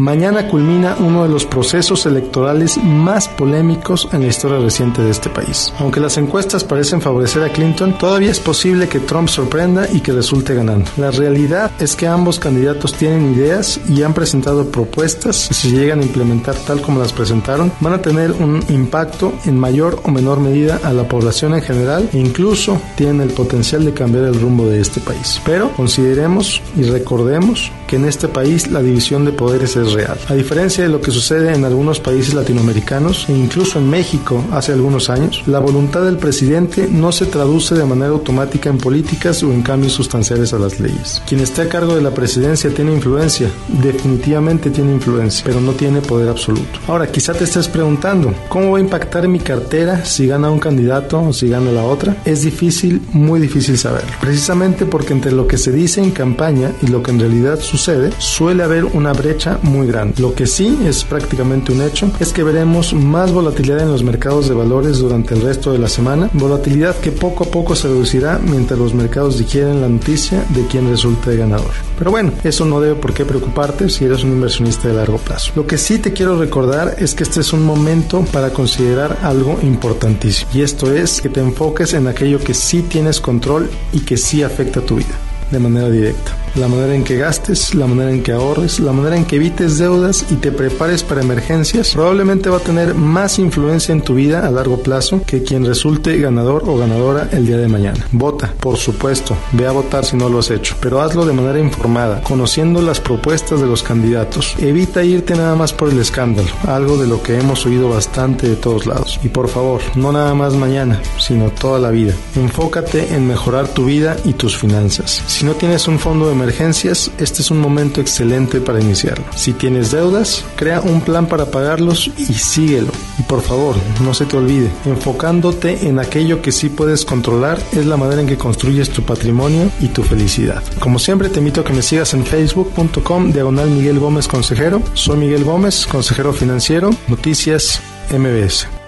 Mañana culmina uno de los procesos electorales más polémicos en la historia reciente de este país. Aunque las encuestas parecen favorecer a Clinton, todavía es posible que Trump sorprenda y que resulte ganando. La realidad es que ambos candidatos tienen ideas y han presentado propuestas que si llegan a implementar tal como las presentaron, van a tener un impacto en mayor o menor medida a la población en general e incluso tienen el potencial de cambiar el rumbo de este país. Pero consideremos y recordemos que en este país la división de poderes es real. A diferencia de lo que sucede en algunos países latinoamericanos e incluso en México hace algunos años, la voluntad del presidente no se traduce de manera automática en políticas o en cambios sustanciales a las leyes. Quien esté a cargo de la presidencia tiene influencia, definitivamente tiene influencia, pero no tiene poder absoluto. Ahora, quizá te estés preguntando, ¿cómo va a impactar mi cartera si gana un candidato o si gana la otra? Es difícil, muy difícil saberlo. Precisamente porque entre lo que se dice en campaña y lo que en realidad sucede, suele haber una brecha muy grande. Lo que sí es prácticamente un hecho es que veremos más volatilidad en los mercados de valores durante el resto de la semana, volatilidad que poco a poco se reducirá mientras los mercados digieren la noticia de quién resulte ganador. Pero bueno, eso no debe por qué preocuparte si eres un inversionista de largo plazo. Lo que sí te quiero recordar es que este es un momento para considerar algo importantísimo y esto es que te enfoques en aquello que sí tienes control y que sí afecta a tu vida de manera directa la manera en que gastes, la manera en que ahorres, la manera en que evites deudas y te prepares para emergencias, probablemente va a tener más influencia en tu vida a largo plazo que quien resulte ganador o ganadora el día de mañana. Vota, por supuesto, ve a votar si no lo has hecho, pero hazlo de manera informada, conociendo las propuestas de los candidatos. Evita irte nada más por el escándalo, algo de lo que hemos oído bastante de todos lados. Y por favor, no nada más mañana, sino toda la vida. Enfócate en mejorar tu vida y tus finanzas. Si no tienes un fondo de emergencias, este es un momento excelente para iniciarlo. Si tienes deudas, crea un plan para pagarlos y síguelo. Y por favor, no se te olvide, enfocándote en aquello que sí puedes controlar es la manera en que construyes tu patrimonio y tu felicidad. Como siempre, te invito a que me sigas en facebook.com diagonal Miguel Gómez Consejero. Soy Miguel Gómez, consejero financiero, Noticias MBS.